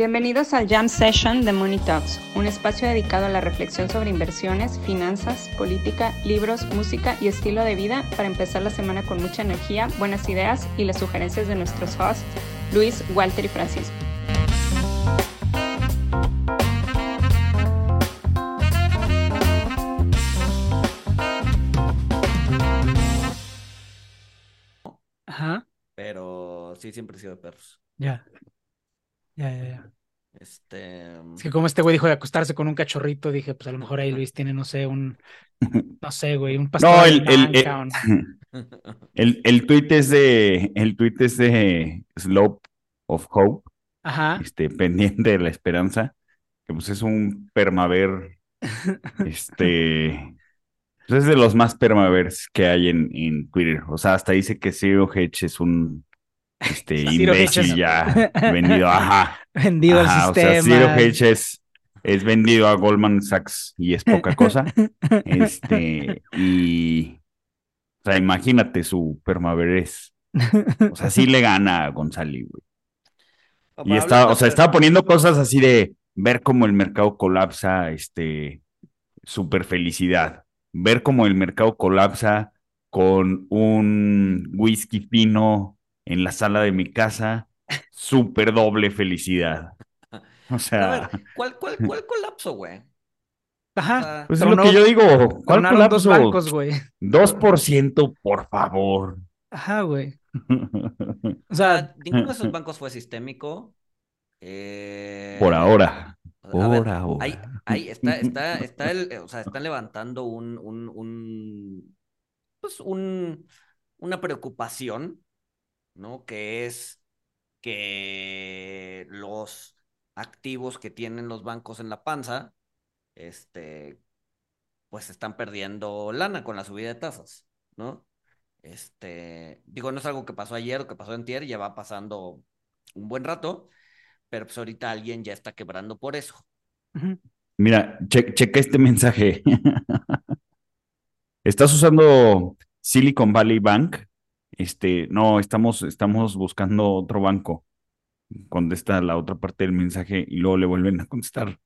Bienvenidos al Jam Session de Money Talks, un espacio dedicado a la reflexión sobre inversiones, finanzas, política, libros, música y estilo de vida para empezar la semana con mucha energía, buenas ideas y las sugerencias de nuestros hosts, Luis, Walter y Francisco. Ajá. Pero sí, siempre he sido de perros. Ya. Ya, ya, ya. Este. Es que como este güey dijo de acostarse con un cachorrito, dije, pues a lo mejor ahí Luis tiene, no sé, un, no sé, güey, un pastor No, el, el, el tweet es de, el tweet es de Slope of Hope, Ajá. este, pendiente de la esperanza, que pues es un permaver, este, pues es de los más permavers que hay en, en Twitter. O sea, hasta dice que Zero Hedge es un, este, imbécil ya vendido, ajá. Vendido Ajá, al o sea. Zero Hedge es, es vendido a Goldman Sachs y es poca cosa. Este, y, o sea, imagínate su permaverés. O sea, sí le gana a González, güey. Y está, o sea, estaba poniendo cosas así de ver cómo el mercado colapsa, este, super felicidad. Ver cómo el mercado colapsa con un whisky fino en la sala de mi casa, super doble felicidad. O A sea, ver, ¿cuál, cuál, cuál colapso, güey? Ajá. pues es lo que yo digo. ¿Cuál Tronaron dos colapso? bancos, güey. 2%, por favor. Ajá, güey. O sea, sea, ninguno de esos bancos fue sistémico. Eh, Por ahora. a Por ver, ahora. Ahí, ahí está, está, está el, o sea, están levantando un, un, un, pues un, una preocupación, ¿no? Que es que los activos que tienen los bancos en la panza, este, pues están perdiendo lana con la subida de tasas, ¿no? Este, digo, no es algo que pasó ayer o que pasó antier, ya va pasando un buen rato, pero pues ahorita alguien ya está quebrando por eso. Mira, che- checa este mensaje. ¿Estás usando Silicon Valley Bank? Este, no, estamos, estamos buscando otro banco. Contesta la otra parte del mensaje y luego le vuelven a contestar.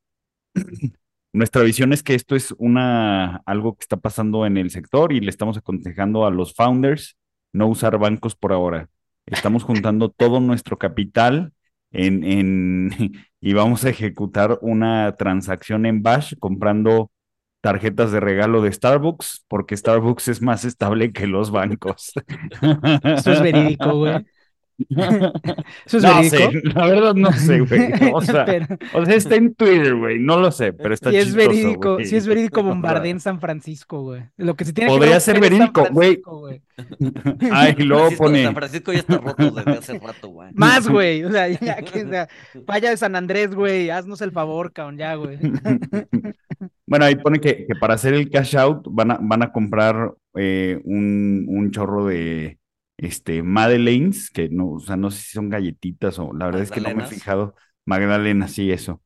Nuestra visión es que esto es una, algo que está pasando en el sector y le estamos aconsejando a los founders no usar bancos por ahora. Estamos juntando todo nuestro capital en, en, y vamos a ejecutar una transacción en Bash comprando tarjetas de regalo de Starbucks porque Starbucks es más estable que los bancos. Eso es verídico, güey. Eso es No verídico. sé, la verdad no sé, güey. O sea, Pero- o sea, está en Twitter, güey. No lo sé, pero está si es chistoso, verídico, güey. si es verídico, bombardea en San Francisco, güey. Lo que se tiene que Podría romper ser verídico, güey. Ay, y luego pone. San Francisco ya está roto desde hace rato, güey. Más, güey. O sea, ya que o sea, vaya de San Andrés, güey. Haznos el favor, cabrón, ya, güey. Bueno, ahí pone que, que para hacer el cash out van a, van a comprar eh, un, un chorro de este Madeleines, que no, o sea, no sé si son galletitas o la verdad es que no me he fijado. Magdalenas, sí, eso.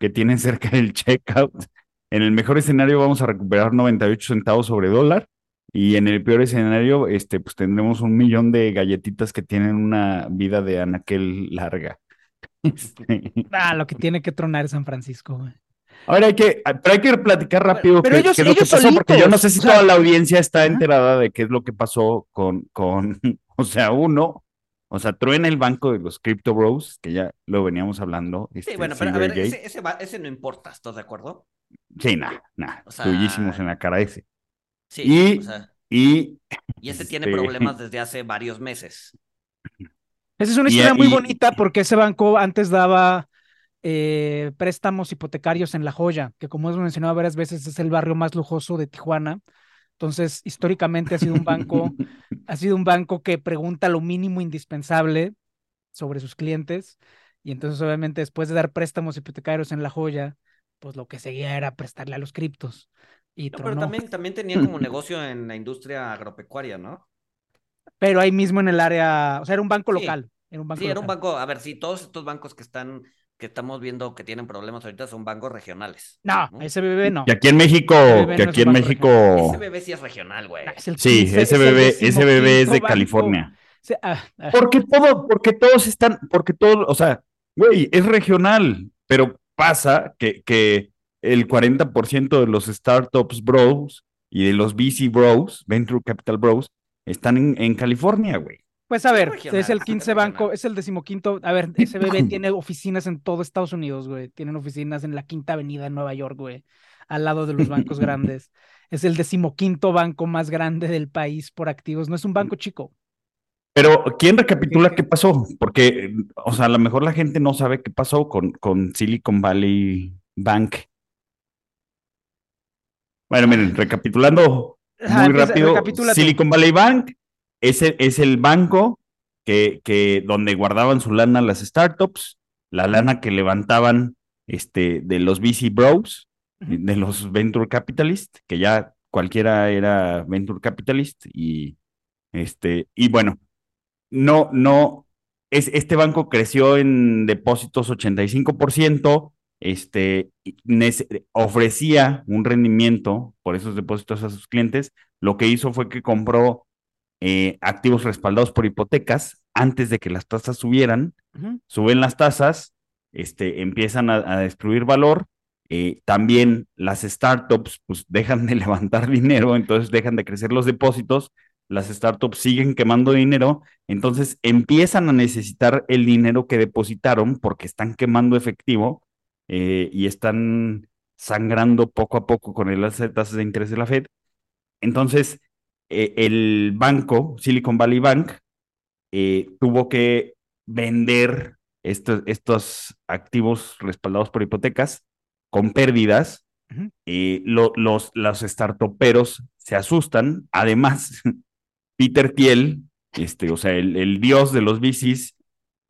Que tienen cerca del checkout. En el mejor escenario vamos a recuperar 98 centavos sobre dólar. Y en el peor escenario, este, pues tendremos un millón de galletitas que tienen una vida de anaquel larga. Este, Ah, lo que tiene que tronar es San Francisco, güey. Ahora hay que, pero hay que platicar rápido pero qué, ellos- qué es lo que pasó, porque yo no sé si solitos, o sea, toda la audiencia está enterada de qué es lo que pasó con, con, o sea, uno, o sea, truena el banco de los Crypto Bros, que ya lo veníamos hablando. Sí, este, bueno, pero a ver, ese, ese, va- ese no importa, ¿estás de acuerdo? Sí, nada, nada, O sea- tuyísimos en la cara ese. Sí, Y- o sea, Y, y ese tiene este- problemas desde hace varios meses. Esa es una Y- historia muy y- bonita porque ese banco antes daba eh, préstamos hipotecarios en La Joya, que como hemos mencionado varias veces es el barrio más lujoso de Tijuana. Entonces, históricamente ha sido un banco, ha sido un banco que pregunta lo mínimo indispensable sobre sus clientes. Y entonces, obviamente, después de dar préstamos hipotecarios en La Joya, pues lo que seguía era prestarle a los criptos. Y No, pero también, también tenía como negocio en la industria agropecuaria, ¿no? Pero ahí mismo en el área, o sea, era un banco Sí. local. Era un banco Sí, era un banco, a ver, sí, todos estos bancos que están, que estamos viendo que tienen problemas ahorita son bancos regionales. No, SBB no. que aquí en México, SBB que no es aquí en México, SBB sí es regional, güey. Es sí, 15 es el SBB, SBB es de banco. California. Sí, ah, ah, Porque todo, porque todos están, porque todos, o sea, Güey, es regional, pero pasa que, que el 40% de los startups bros y de los VC bros, Venture Capital Bros, están en, en California, güey. Pues a ver, regional, es el sí, 15 regional. banco, es el decimoquinto. A ver, SBB tiene oficinas en todo Estados Unidos, güey. Tienen oficinas en la Quinta Avenida en Nueva York, güey, al lado de los bancos grandes. Es el decimoquinto banco más grande del país por activos. No es un banco chico. Pero, ¿quién recapitula qué pasó? Porque, o sea, a lo mejor la gente no sabe qué pasó con, con Silicon Valley Bank. Bueno, miren, recapitulando muy rápido. Silicon Valley Bank es el, es el banco que, que donde guardaban su lana las startups, la lana que levantaban este, de los VC Bros, de los Venture Capitalist, que ya cualquiera era Venture Capitalist, y este, y bueno, no, no, es, este banco creció en depósitos 85%, este, ofrecía un rendimiento por esos depósitos a sus clientes. Lo que hizo fue que compró eh, activos respaldados por hipotecas antes de que las tasas subieran, suben las tasas, este, empiezan a, a destruir valor. eh, también las startups pues dejan de levantar dinero, entonces dejan de crecer los depósitos, las startups siguen quemando dinero, entonces empiezan a necesitar el dinero que depositaron porque están quemando efectivo eh, y están sangrando poco a poco con el alza de tasas de interés de la Fed. Entonces, eh, el banco, Silicon Valley Bank, eh, tuvo que vender estos, estos activos respaldados por hipotecas con pérdidas. Eh, lo- los, los startuperos se asustan. Además, Peter Thiel, este, o sea, el, el dios de los VCs,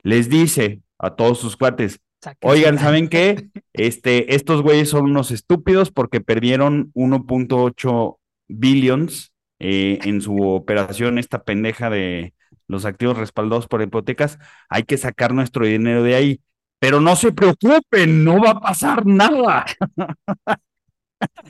les dice a todos sus cuates, Oigan, ¿saben qué? Este, estos güeyes son unos estúpidos porque perdieron 1.8 billions eh, en su operación, esta pendeja de los activos respaldados por hipotecas. Hay que sacar nuestro dinero de ahí. Pero no se preocupen, no va a pasar nada.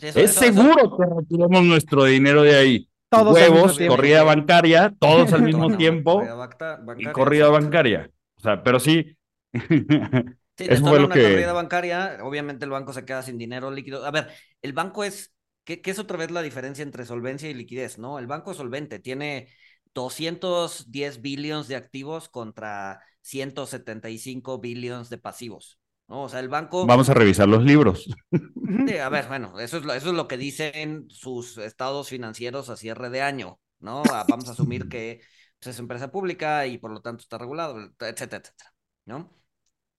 Eso- es eso- eso- seguro que retiramos nuestro dinero de ahí. Todos Huevos, tiempo. corrida bancaria, todos al mismo No, tiempo corrida bacta- y bancaria, corrida bancaria. O sea, pero sí. Sí, Eso fue no lo una que- corrida bancaria, obviamente el banco se queda sin dinero líquido. A ver, el banco es, ¿qué, qué es otra vez la diferencia entre solvencia y liquidez? ¿No? El banco es solvente, tiene 210 billones de activos contra 175 billones de pasivos. ¿no? O sea, el banco... Vamos a revisar los libros. Sí, a ver, bueno, eso es, lo, eso es lo que dicen sus estados financieros a cierre de año, ¿no? Ah, Vamos a asumir que pues, es empresa pública y por lo tanto está regulado, etcétera, etcétera, ¿no?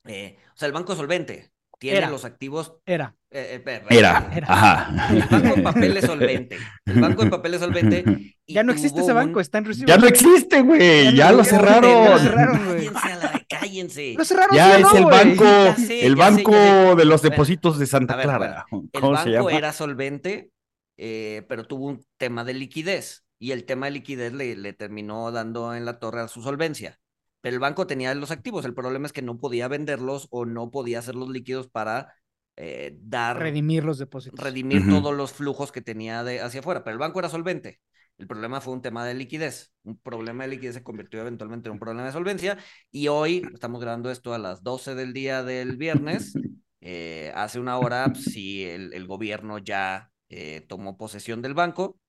Eh, o sea, el banco es solvente, tiene Era. los activos... Era. eh, eh, Era. Era. Ajá. El banco en papel es solvente. El banco en papel es solvente. y Ya no existe ese banco, un- está en recibo. Ya no existe, güey. Ya Ya, no lo cerraron. ya lo cerraron, güey. Cállense, a la- cállense. Lo cerraron, Ya ¿sí o es no, el güey? banco, sé, el banco sé. de los depósitos de Santa a ver, Clara. El ¿Cómo se banco llama? era solvente, eh, pero tuvo un tema de liquidez. Y el tema de liquidez le, le terminó dando en la torre a su solvencia. Pero el banco tenía los activos. El problema es que no podía venderlos o no podía hacerlos líquidos para eh, dar, Redimir los depósitos. redimir todos los flujos que tenía de hacia afuera. Pero el banco era solvente. El problema fue un tema de liquidez. Un problema de liquidez se convirtió eventualmente en un problema de solvencia. Y hoy estamos grabando esto a las 12 del día del viernes. Eh, hace una hora, pues, sí, el, el gobierno ya eh, tomó posesión del banco.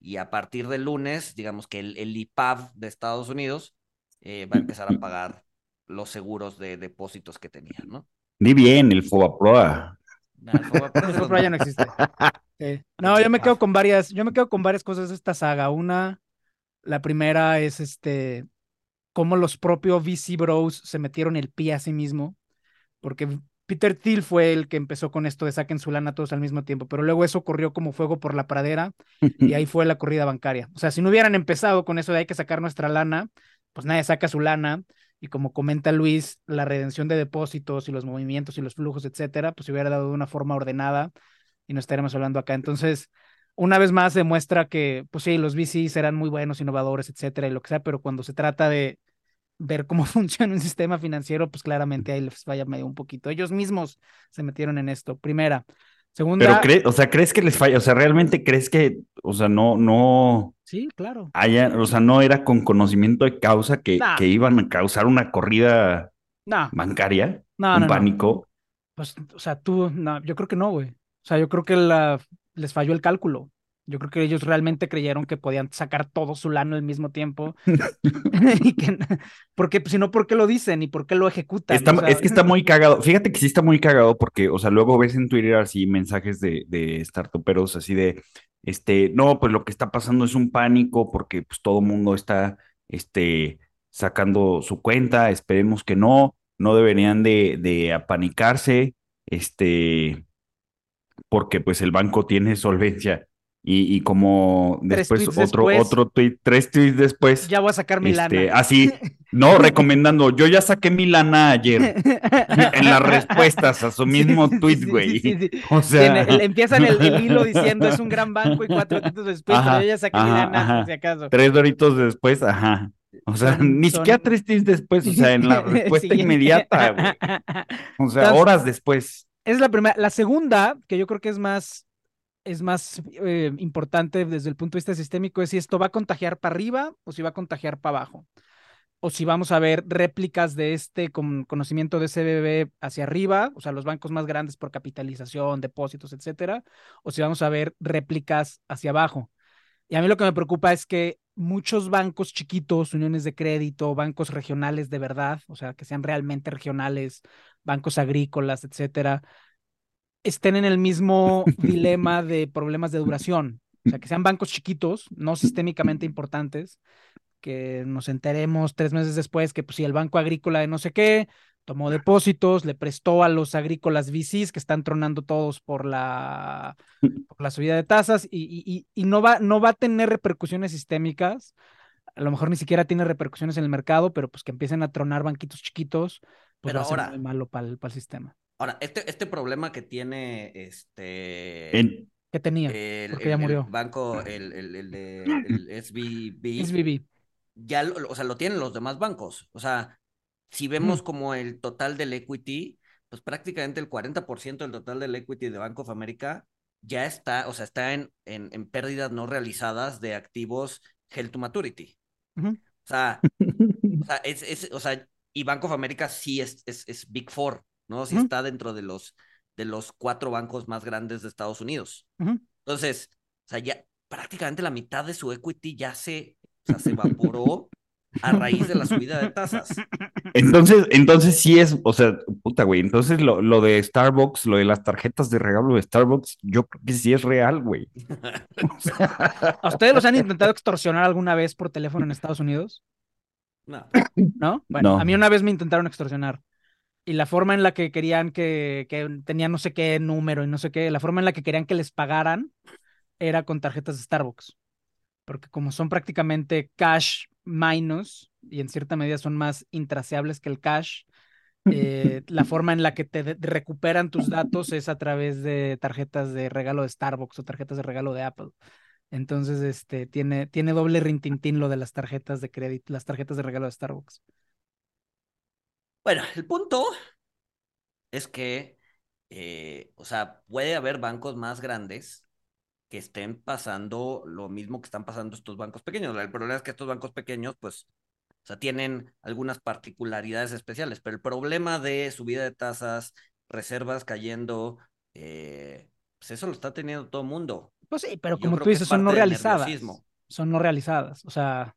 Y a partir del lunes, digamos que el, el IPAB de Estados Unidos eh, va a empezar a pagar los seguros de depósitos que tenía, ¿no? Di bien, el Fobaproa. Nah, el Fobaproa ya no. no existe. Sí. No, yo me quedo con varias, yo me quedo con varias cosas de esta saga. Una, la primera es este, cómo los propios VC Bros se metieron el pie a sí mismo, porque Peter Thiel fue el que empezó con esto de saquen su lana todos al mismo tiempo, pero luego eso corrió como fuego por la pradera y ahí fue la corrida bancaria. O sea, si no hubieran empezado con eso de hay que sacar nuestra lana, pues nadie saca su lana. Y como comenta Luis, la redención de depósitos y los movimientos y los flujos, etcétera, pues se hubiera dado de una forma ordenada y no estaremos hablando acá. Entonces, una vez más demuestra que, pues sí, los VCs serán muy buenos, innovadores, etcétera, y lo que sea, pero cuando se trata de ver cómo funciona un sistema financiero, pues claramente ahí les falla medio un poquito. Ellos mismos se metieron en esto. Primera. Segunda. Pero crees, o sea, ¿crees que les falla? O sea, ¿realmente crees que, o sea, no, no Sí, claro. haya, o sea, no era con conocimiento de causa que, Nah. que iban a causar una corrida No, bancaria? Un no, no. pánico. Pues, o sea, tú, yo creo que no, güey. O sea, yo creo que la, les falló el cálculo. Yo creo que ellos realmente creyeron que podían sacar todo su lano al mismo tiempo. y que, porque, si no, ¿por qué lo dicen y por qué lo ejecutan? Está- O sea, es que está muy cagado. Fíjate que sí está muy cagado porque, o sea, luego ves en Twitter así mensajes de, de startuperos así de, este, no, pues lo que está pasando es un pánico porque pues todo mundo está, este, sacando su cuenta, esperemos que no, no deberían de, de apanicarse, este, porque pues el banco tiene solvencia. Y, y como después otro, después. otro tweet, tres tweets después, Ya voy a sacar mi este, lana. así, no, recomendando, yo ya saqué mi lana ayer en las respuestas a su mismo tweet, sí, güey. sí, sí. O sea, el- empiezan el, el hilo diciendo es un gran banco y cuatro tweets después, Ajá, pero yo ya saqué mi ajá, lana, ajá. si acaso. tres doritos después, ajá. O sea, Son- ni son- siquiera tres tweets después, o sea, en la respuesta inmediata, güey. O sea, Entonces- horas después. Es la primera. La segunda, que yo creo que es más, es más eh, importante desde el punto de vista sistémico, es si esto va a contagiar para arriba o si va a contagiar para abajo. O si vamos a ver réplicas de este con conocimiento de CBB hacia arriba, o sea, los bancos más grandes por capitalización, depósitos, etcétera, o si vamos a ver réplicas hacia abajo. Y a mí lo que me preocupa es que muchos bancos chiquitos, uniones de crédito, bancos regionales de verdad, o sea, que sean realmente regionales, bancos agrícolas, etcétera, estén en el mismo dilema de problemas de duración. O sea, que sean bancos chiquitos, no sistémicamente importantes, que nos enteremos tres meses después que pues si el banco agrícola de no sé qué tomó depósitos, le prestó a los agrícolas VCs que están tronando todos por la, por la subida de tasas y, y- y- no, va, no va a tener repercusiones sistémicas. A lo mejor ni siquiera tiene repercusiones en el mercado, pero pues que empiecen a tronar banquitos chiquitos, pues Pero va a ser ahora- muy malo para el, para el sistema. Ahora, este, este problema que tiene este En- ¿Qué tenía? el, porque el- ya el murió. banco, el, el, el de el SVB, SVB. ya lo, o sea, lo tienen los demás bancos. O sea, si vemos como el total del equity, pues prácticamente el 40% del total del equity de Bank of America ya está, o sea, está en, en, en pérdidas no realizadas de activos held to maturity. O sea, o sea, es, es, o sea, y Bank of America sí es, es, es Big Four, ¿no? Ujú. está dentro de los, de los cuatro bancos más grandes de Estados Unidos. Entonces, o sea, ya prácticamente la mitad de su equity ya se, o sea, se evaporó a raíz de la subida de tasas. Entonces, entonces sí es, o sea, puta, güey. Entonces lo, lo de Starbucks, lo de las tarjetas de regalo de Starbucks, yo creo que sí es real, güey. O sea, ¿A ustedes los han intentado extorsionar alguna vez por teléfono en Estados Unidos? No. ¿No? Bueno, No. a mí una vez me intentaron extorsionar. Y la forma en la que querían que, que tenían no sé qué número y no sé qué, la forma en la que querían que les pagaran era con tarjetas de Starbucks. Porque como son prácticamente cash minus y en cierta medida son más intraseables que el cash, eh, la forma en la que te recuperan tus datos es a través de tarjetas de regalo de Starbucks o tarjetas de regalo de Apple. Entonces, este, tiene, tiene doble rintintín lo de las tarjetas de crédito, las tarjetas de regalo de Starbucks. Bueno, el punto es que, eh, o sea, puede haber bancos más grandes que estén pasando lo mismo que están pasando estos bancos pequeños. El problema es que estos bancos pequeños, pues, o sea, tienen algunas particularidades especiales, pero el problema de subida de tasas, reservas cayendo, eh, pues eso lo está teniendo todo el mundo. Pues sí, pero Yo como tú dices, es son no realizadas. Son no realizadas. O sea,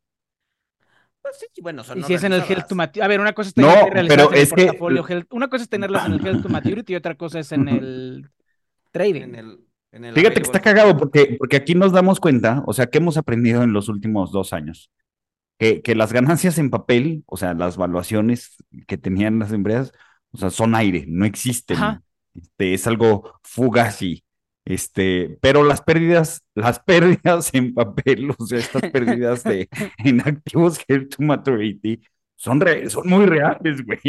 Pues sí, bueno, son y no si es en el Health to. Maturity. A ver, una cosa es No, tenerlas realizadas pero en el es que- portafolio health- Una cosa es tenerlas en el Health to Maturity y otra cosa es en el trading. En el, en el fíjate que está cagado porque, porque aquí nos damos cuenta, o sea, que hemos aprendido en los últimos dos años. Que, que las ganancias en papel, o sea, las valuaciones que tenían las empresas, o sea, son aire, no existen. Ajá. Este, es algo fugazi. Este, pero las pérdidas, las pérdidas en papel, o sea, estas pérdidas de, en activos held to maturity, son, re- son muy reales, güey.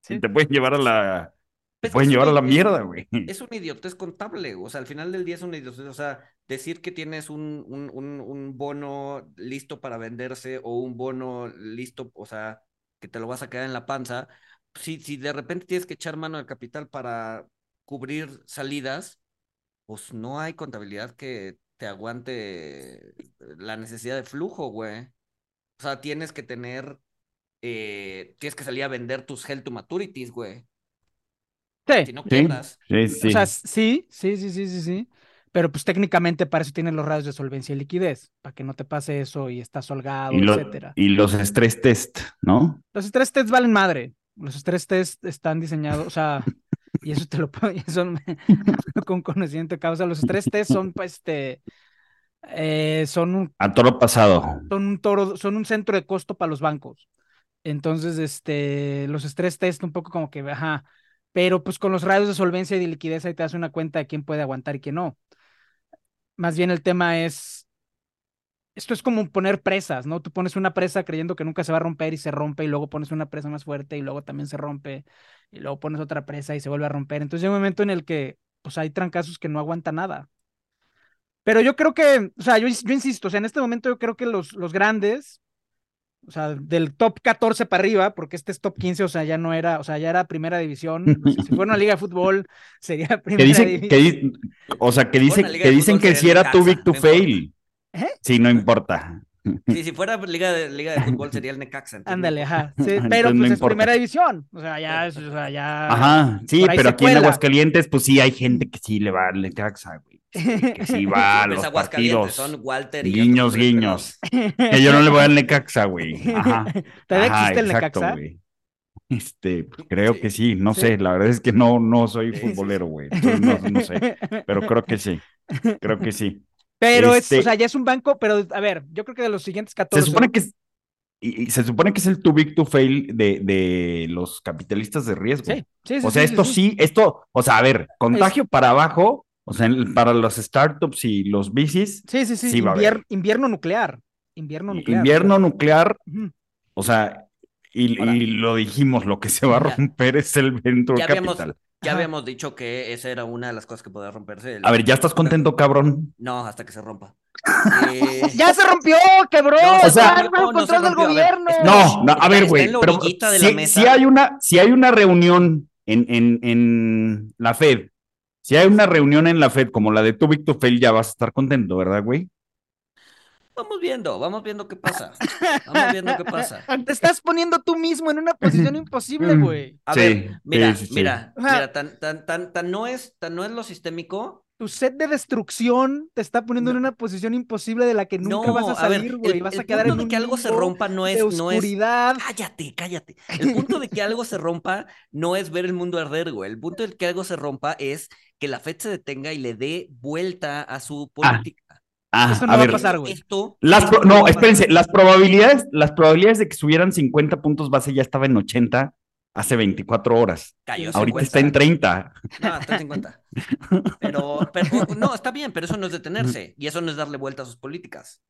Sí. Te pueden llevar a la, te Es que pueden llevar a la mierda, güey. Es un idiotez contable, o sea, al final del día es un idiotez, o sea, decir que tienes un, un, un, bono listo para venderse o un bono listo, o sea, que te lo vas a quedar en la panza, si, si de repente tienes que echar mano del capital para cubrir salidas, pues no hay contabilidad que te aguante la necesidad de flujo, güey. O sea, tienes que tener, eh, tienes que salir a vender tus held to maturities, güey. Sí, Si no Sí, quiebras. sí, sí. o sea, sí, sí, sí, sí, sí, sí. Pero pues técnicamente para eso tienen los radios de solvencia y liquidez, para que no te pase eso y estás holgado, y, lo- etcétera. y los stress test, ¿no? Los estrés tests valen madre. Los estrés tests están diseñados, o sea, y eso te lo puedo, eso me- con conocimiento de causa. Los estrés tests son, pues, este, eh, son un, A toro pasado. son un toro, son un centro de costo para los bancos. Entonces, este, los estrés test un poco como que, ajá, pero pues con los radios de solvencia y de liquidez ahí te das una cuenta de quién puede aguantar y quién no. Más bien el tema es, esto es como poner presas, ¿no? Tú pones una presa creyendo que nunca se va a romper y se rompe y luego pones una presa más fuerte y luego también se rompe y luego pones otra presa y se vuelve a romper. Entonces llega un momento en el que pues hay trancazos que no aguanta nada. Pero yo creo que, o sea, yo, yo insisto, o sea, en este momento yo creo que los, los grandes, o sea, del top 14 para arriba, porque este es top 15, o sea, ya no era, o sea, ya era primera división. O sea, si fuera una liga de fútbol, sería Que primera dicen, división. que, di- o sea, que Si fuera dicen, una liga que de dicen fútbol que si era too big to fail. ¿Eh? Sí, no importa. Sí, si fuera liga de, liga de fútbol sería el Necaxa. Ándale, ajá. Sí, Entonces pero no pues es importa. primera división. O sea, ya, es- o sea, ya. Ajá, sí, pero aquí en. Aguascalientes, pues sí hay gente que sí le va al Necaxa, güey. Que sí va a Pues los Aguascalientes partidos. son Walter y Guiños, guiños. Que yo no le voy al Necaxa, güey. Ajá. ¿Todavía Ajá, existe el exacto, Necaxa? güey. Este, pues, creo Sí. que sí, no Sí. sé, la verdad es que no, no soy futbolero, güey. entonces No, no sé, pero creo que sí, creo que sí. Pero es, Este- o sea, ya es un banco, pero a ver, yo creo que de los siguientes 14. Se supone que es, y, y se supone que es el too big to fail de, de los capitalistas de riesgo. Sí, sí, sí. O sea, sí, esto sí, esto, o sea, a ver, contagio para abajo, o sea, para los startups y los bicis, Sí, sí, sí. sí va a invier- haber. invierno nuclear. Invierno nuclear. invierno nuclear, o sea, y, lo dijimos, lo que se va a Ya. romper es el Venture Ya habíamos, Capital. Ya Ajá. habíamos dicho que esa era una de las cosas que podía romperse. el- A ver, ¿ya estás contento, cabrón? No, hasta que se rompa. Eh, ¡Ya se rompió, cabrón! No, o sea, ¡Está bajo no, no se control del rompió. A ver, gobierno! No, no, a ver, güey, pero si, hay una, si hay una reunión en, en, en la Fed, si hay una reunión en la Fed como la de tu Big to Fail, ya vas a estar contento, ¿verdad, güey? Vamos viendo, vamos viendo qué pasa. Vamos viendo qué pasa. Te estás poniendo tú mismo en una posición imposible, güey. A Sí, ver, mira, sí, sí, sí. mira, mira, tan, tan, tan, tan no es, tan no es lo sistémico. Tu set de destrucción te está poniendo en una posición imposible de la que nunca No, vas a salir, güey. el, Vas el a quedar punto en de un que algo se rompa no es, no es. Cállate, cállate. El punto de que algo se rompa no es ver el mundo arder, güey. El punto de que algo se rompa es que la FED se detenga y le dé vuelta a su política. Ah, Eso no a va a ver, pasar, güey. Esto, las esto no, a espérense, las probabilidades, las probabilidades de que subieran 50 puntos base ya estaba en 80 hace 24 horas. Cayó Ahorita 50. está en 30. No, está en 50. Pero, pero, no, está bien, pero eso no es detenerse y eso no es darle vuelta a sus políticas.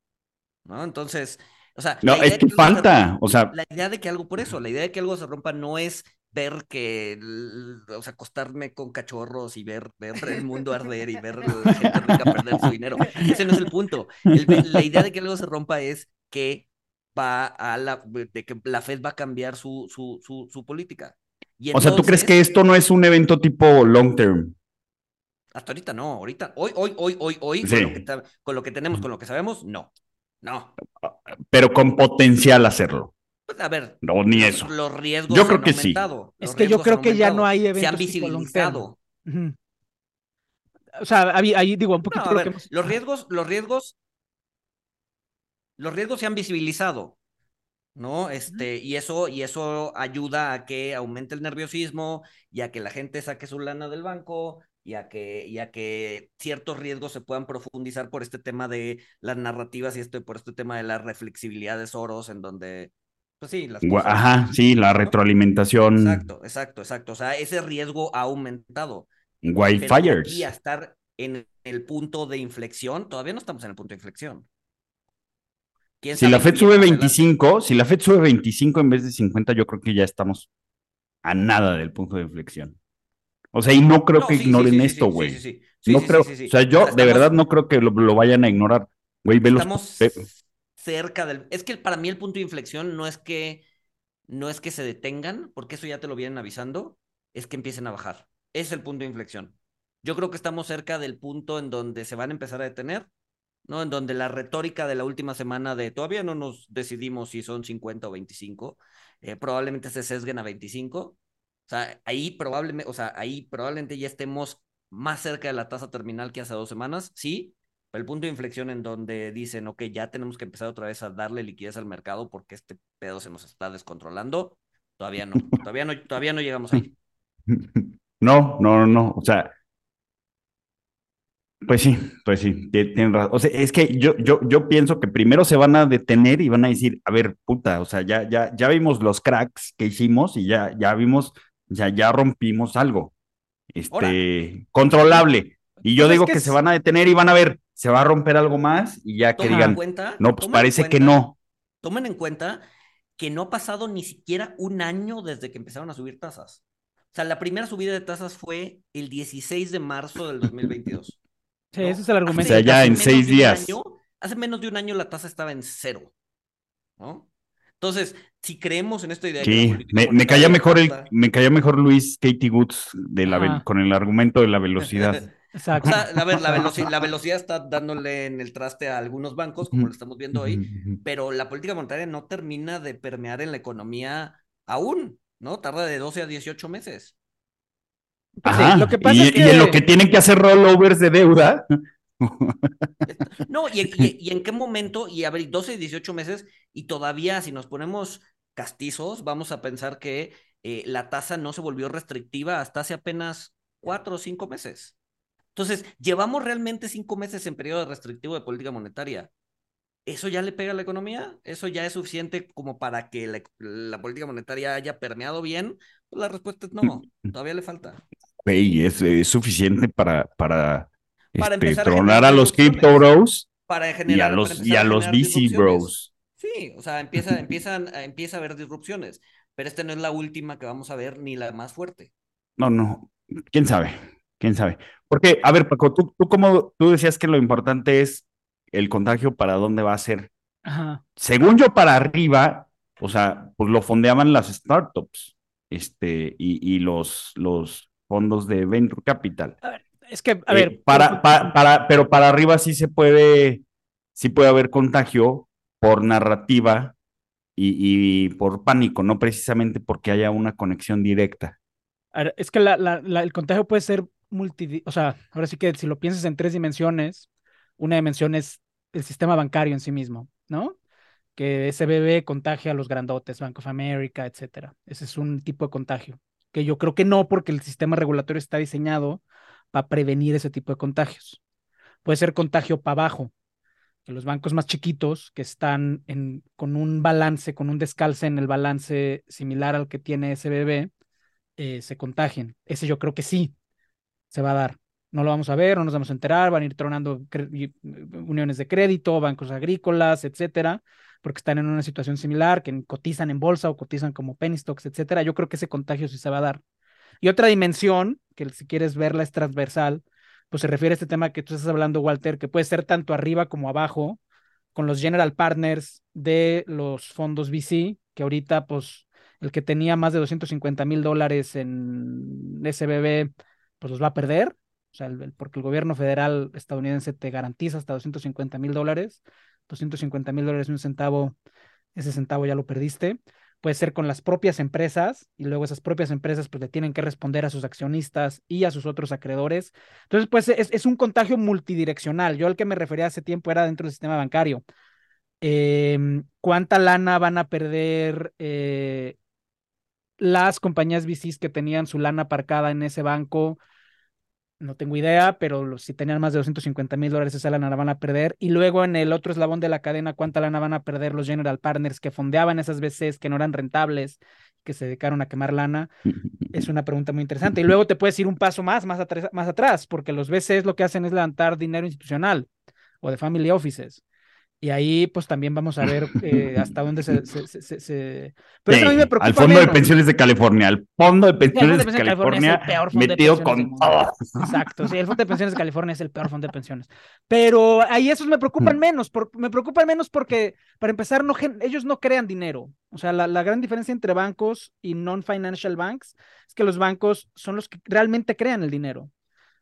¿No? Entonces, o sea, No, es que falta, rompa- o sea, la idea de que algo, por eso, la idea de que algo se rompa no es ver que, o sea, acostarme con cachorros y ver, ver el mundo arder y ver gente rica perder su dinero. Ese no es el punto. El la idea de que algo se rompa es que va a la, de que la Fed va a cambiar su, su, su, su política. Y o sea, ¿tú crees entonces- que esto no es un evento tipo long term? Hasta ahorita no, ahorita, hoy, hoy, hoy, hoy, hoy, Sí. con, lo que con lo que tenemos, con lo que sabemos, no. No. Pero con potencial hacerlo. Pues, a ver, No, ni los, eso. los riesgos Yo creo han que sí. aumentado. Es que yo creo han que ya no hay Se han eventos long term. visibilizado. O sea, ahí, ahí digo, un No, poquito a lo ver, que hemos... los riesgos, los riesgos, los riesgos se han visibilizado, ¿no? Este, y eso, y eso ayuda a que aumente el nerviosismo y a que la gente saque su lana del banco y a que, y a que ciertos riesgos se puedan profundizar por este tema de las narrativas y este, por este tema de la reflexibilidad de Soros, en donde, pues sí, las Gua- cosas- Ajá, sí, la retroalimentación. Exacto, exacto, exacto. O sea, ese riesgo ha aumentado. Wildfires. aquí a estar en el punto de inflexión, todavía no estamos en el punto de inflexión. ¿Quién Si la Fed sube más adelante? 25, si la Fed sube 25 en vez de 50, yo creo que ya estamos a nada del punto de inflexión. O sea, y no creo No, que sí, ignoren sí, esto, güey. sí, sí, sí. Sí, no creo, o sea, yo de verdad no creo que lo, lo vayan a ignorar. Güey, ve los... Estamos ve- cerca del. Es que para mí el punto de inflexión no es que no es que se detengan, porque eso ya te lo vienen avisando, es que empiecen a bajar. Es el punto de inflexión. Yo creo que estamos cerca del punto en donde se van a empezar a detener, ¿no? En donde la retórica de la última semana de todavía no nos decidimos si son 50 o 25, eh, probablemente se sesguen a 25, sea, ahí probablemente, o sea, ahí probablemente ya estemos más cerca de la tasa terminal que hace dos semanas, sí, el punto de inflexión en donde dicen, ok, ya tenemos que empezar otra vez a darle liquidez al mercado porque este pedo se nos está descontrolando, todavía no, todavía no, todavía no llegamos ahí. No, no, no, no, o sea, pues sí, pues sí, tienen razón. O sea, es que yo, yo, yo pienso que primero se van a detener y van a decir, a ver, puta, o sea, ya, ya, ya vimos los cracks que hicimos y ya, ya vimos, ya, ya rompimos algo. Este, controlable. Y yo pues digo que, se van a detener y van a ver, se va a romper algo más y ya que digan, no, pues parece que no. Tomen en cuenta que no ha pasado ni siquiera un año desde que empezaron a subir tasas. O sea, la primera subida de tasas fue el 16 de marzo del 2022. Sí, ese es el argumento. O sea, ya en seis días. hace menos de un año la tasa estaba en cero. ¿No? Entonces, si creemos en esta idea. Sí, me, me caía mejor el, me caía mejor Luis Katie Woods de la con el argumento de la velocidad. Exacto. O sea, a ver, la, la, velocidad está dándole en el traste a algunos bancos, como lo estamos viendo hoy, pero la política monetaria no termina de permear en la economía aún, ¿no? Tarda de 12 a 18 meses. Ajá, lo que pasa y, es que... en lo que tienen que hacer rollovers de deuda. No, y, en qué momento, y a ver, 12 y 18 meses, y todavía si nos ponemos castizos, vamos a pensar que eh, la tasa no se volvió restrictiva hasta hace apenas cuatro o cinco meses. Entonces, llevamos realmente cinco meses en periodo restrictivo de política monetaria. ¿Eso ya le pega a la economía? ¿Eso ya es suficiente como para que la, la política monetaria haya permeado bien? Pues la respuesta es no, todavía le falta es, suficiente para, para, este, tronar a, los crypto bros para generar, y a los, y a, los VC bros. Sí, o sea, empieza, empiezan, empieza a haber disrupciones, pero esta no es la última que vamos a ver ni la más fuerte. No, no, quién sabe, quién sabe. Porque, a ver, Paco, tú, tú como tú decías que lo importante es el contagio para dónde va a ser. Según yo, para arriba, o sea, pues lo fondeaban las startups, este, y, y los, los fondos de venture capital. A ver, es que, a ver. Eh, para, para, pero para arriba sí se puede, sí puede haber contagio por narrativa y, por pánico, no precisamente porque haya una conexión directa. es que la, la, el contagio puede ser multi, o sea, ahora sí que si lo piensas en tres dimensiones, una dimensión es el sistema bancario en sí mismo, ¿no? Que SBB contagia a los grandotes, Bank of America, etcétera. Ese es un tipo de contagio que yo creo que no, porque el sistema regulatorio está diseñado para prevenir ese tipo de contagios. Puede ser contagio para abajo, que los bancos más chiquitos que están con un balance, con un descalce en el balance similar al que tiene SBB, eh, se contagien. Ese yo creo que sí se va a dar. No lo vamos a ver, no nos vamos a enterar, van a ir tronando uniones de crédito, bancos agrícolas, etcétera porque están en una situación similar, que cotizan en bolsa o cotizan como penny stocks, etcétera. Yo creo que ese contagio sí se va a dar. Y otra dimensión, que si quieres verla es transversal, pues se refiere a este tema que tú estás hablando, Walter, que puede ser tanto arriba como abajo, con los general partners de los fondos VC, que ahorita, pues, el que tenía más de 250 mil dólares en SBB, pues los va a perder, o sea, porque el gobierno federal estadounidense te garantiza hasta 250 mil dólares. 250 mil dólares y un centavo, ese centavo ya lo perdiste. Puede ser con las propias empresas y luego esas propias empresas pues le tienen que responder a sus accionistas y a sus otros acreedores. Entonces, pues es, un contagio multidireccional. Yo al que me refería hace tiempo era dentro del sistema bancario. Em, ¿Cuánta lana van a perder eh, las compañías VCs que tenían su lana aparcada en ese banco? No tengo idea, pero si tenían más de 250 mil dólares, esa lana la van a perder. Y luego en el otro eslabón de la cadena, ¿cuánta lana van a perder los general partners que fondeaban esas VCs que no eran rentables, que se dedicaron a quemar lana? Es una pregunta muy interesante. Y luego te puedes ir un paso más, más, más atrás, porque los VCs lo que hacen es levantar dinero institucional o de family offices. Y ahí, pues también vamos a ver eh, hasta dónde se. se, Pero eso a mí me preocupa. Al Fondo de Pensiones de California. Al Fondo de Pensiones, de, California, metido con todo. Exacto. Sí, el Fondo de Pensiones de California es el peor fondo de pensiones. Pero ahí esos me preocupan mm. menos. me preocupan menos porque, para empezar, no, ellos no crean dinero. O sea, la, la gran diferencia entre bancos y non-financial banks es que los bancos son los que realmente crean el dinero.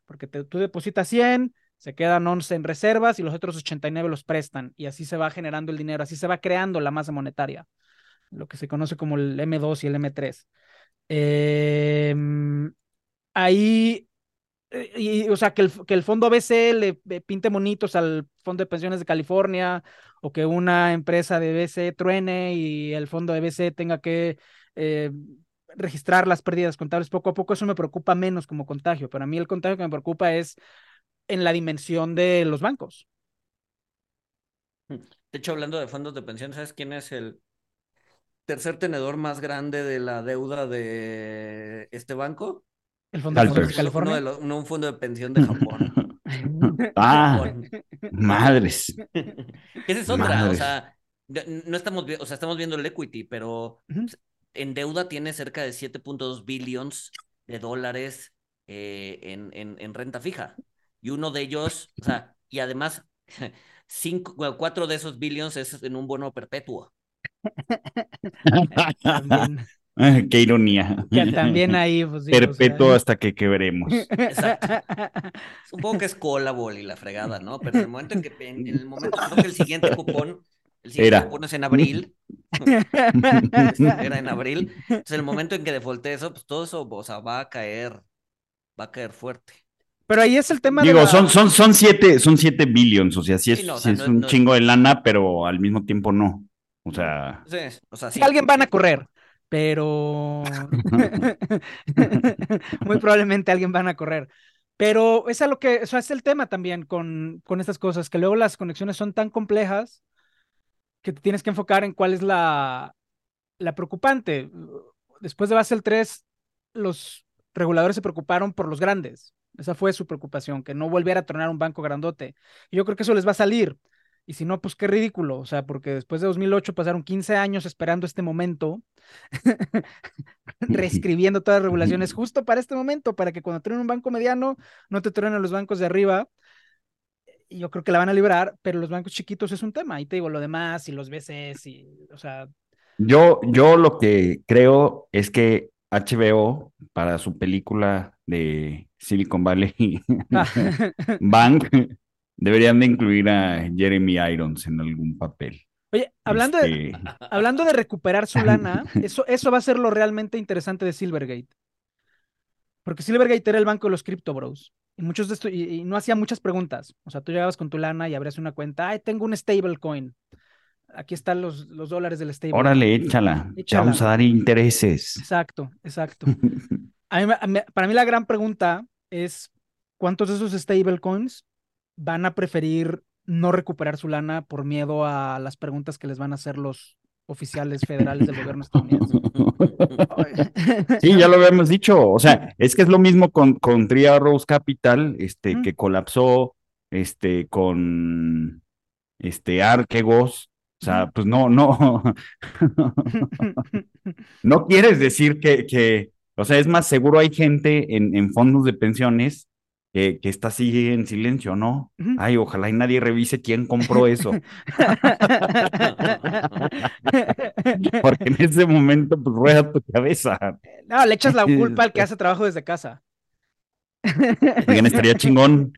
Porque tú depositas 100 se quedan 11 en reservas y los otros 89 los prestan y así se va generando el dinero, así se va creando la masa monetaria, lo que se conoce como el M2 y el M3. Em, ahí, eh, y, o sea, que el, que el fondo ABC le, pinte monitos al Fondo de Pensiones de California o que una empresa de BC truene y el fondo de BC tenga que eh, registrar las pérdidas contables poco a poco, eso me preocupa menos como contagio, pero a mí el contagio que me preocupa es en la dimensión de los bancos. De hecho, hablando de fondos de pensión, ¿sabes quién es el tercer tenedor más grande de la deuda de este banco? El Fondo de. California. Uno de los- no, un fondo de pensión de Japón. ah, Japón. madres. Esa es otra, o sea, no estamos, o sea, estamos viendo el equity, pero en deuda tiene cerca de 7.2 billions de dólares eh, en, en, en renta fija. Y uno de ellos, o sea, y además, cinco, bueno, cuatro de esos billions es en un bono perpetuo. También, Qué ironía. también ahí, pues, sí, o sea, Perpetuo hasta que quebremos. Exacto. Supongo que es Colabol y la fregada, ¿no? Pero en el momento en que, en el momento, que el siguiente cupón, el siguiente Era. cupón es en abril, era en abril, entonces el momento en que defalte eso, pues todo eso, o sea, va a caer, va a caer fuerte. Pero ahí es el tema de Digo, la- son, son, son siete, son siete billions, o sea, sí es, Sí, no, o sí sea, es no- un no- chingo de lana, pero al mismo tiempo no. O sea, Sí, o sea, Sí, alguien van a correr, pero muy probablemente alguien van a correr. Pero es a lo que, o sea, es el tema también con, con estas cosas, que luego las conexiones son tan complejas que te tienes que enfocar en cuál es la, la preocupante. Después de Basel 3, los reguladores se preocuparon por los grandes. Esa fue su preocupación, que no volviera a tronar un banco grandote. Y yo creo que eso les va a salir. Y si no, pues qué ridículo. O sea, porque después de 2008 pasaron 15 años esperando este momento, reescribiendo todas las regulaciones justo para este momento, para que cuando truene un banco mediano, no te truenen los bancos de arriba. Y yo creo que la van a librar, pero los bancos chiquitos es un tema. Y te digo, lo demás y los BCs y, o sea, yo, yo lo que creo es que HBO, para su película de Silicon Valley ah, Bank, deberían de incluir a Jeremy Irons en algún papel. Oye, hablando de, Este, hablando de recuperar su lana, eso, eso va a ser lo realmente interesante de Silvergate. Porque Silvergate era el banco de los Crypto Bros. Y muchos de estos, y, y no hacía muchas preguntas. O sea, tú llegabas con tu lana y abrías una cuenta. Ay, tengo un stablecoin. Aquí están los, los dólares del stablecoin. órale, échala, te Échala. vamos a dar intereses. Exacto, exacto. A mí me- a mí- para mí la gran pregunta es cuántos de esos stablecoins van a preferir no recuperar su lana por miedo a las preguntas que les van a hacer los oficiales federales del gobierno estadounidense. Sí, ya lo habíamos dicho. O sea, es que es lo mismo con, con Three Arrows Capital, este, que colapsó, este, con este Archegos. O sea, pues no, no, no quieres decir que, que, o sea, es más, seguro hay gente en, en fondos de pensiones que, que está así en silencio, ¿no? Ay, ojalá y nadie revise quién compró eso, porque en ese momento, pues rueda tu cabeza. No, le echas la culpa al que hace trabajo desde casa. Oigan, estaría chingón.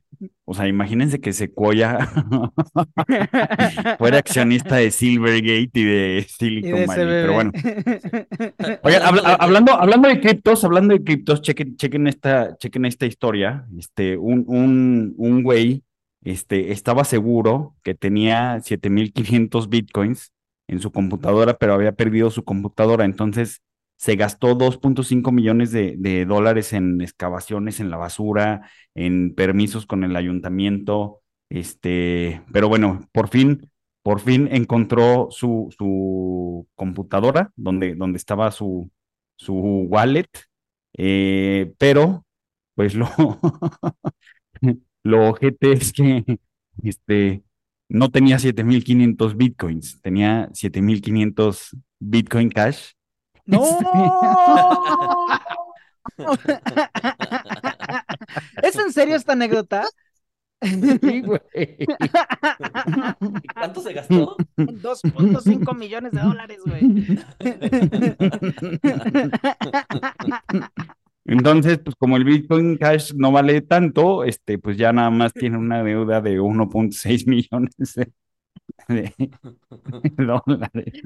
O sea, imagínense que Sequoia fuera accionista de Silvergate y de Y Silicon de Valley. Pero bueno. Oigan, Hablando habla- hablando, hablando de criptos, hablando de criptos, chequen, chequen esta, chequen esta historia. Este, un, un, un güey, este, estaba seguro que tenía 7500 bitcoins en su computadora, pero había perdido su computadora. Entonces se gastó 2.5 millones de, dólares en excavaciones en la basura, en permisos con el ayuntamiento. Este, pero bueno, por fin, por fin encontró su, su computadora donde, donde estaba su, su wallet, eh, pero pues lo, lo ojete es que este, no tenía 7500 bitcoins, tenía 7500 bitcoin cash. ¡No! ¿Es en serio esta anécdota? Sí, güey. ¿Y cuánto se gastó? 2.5 millones de dólares, güey. Entonces, pues como el Bitcoin Cash no vale tanto, este, pues ya nada más tiene una deuda de 1.6 millones de, de dólares.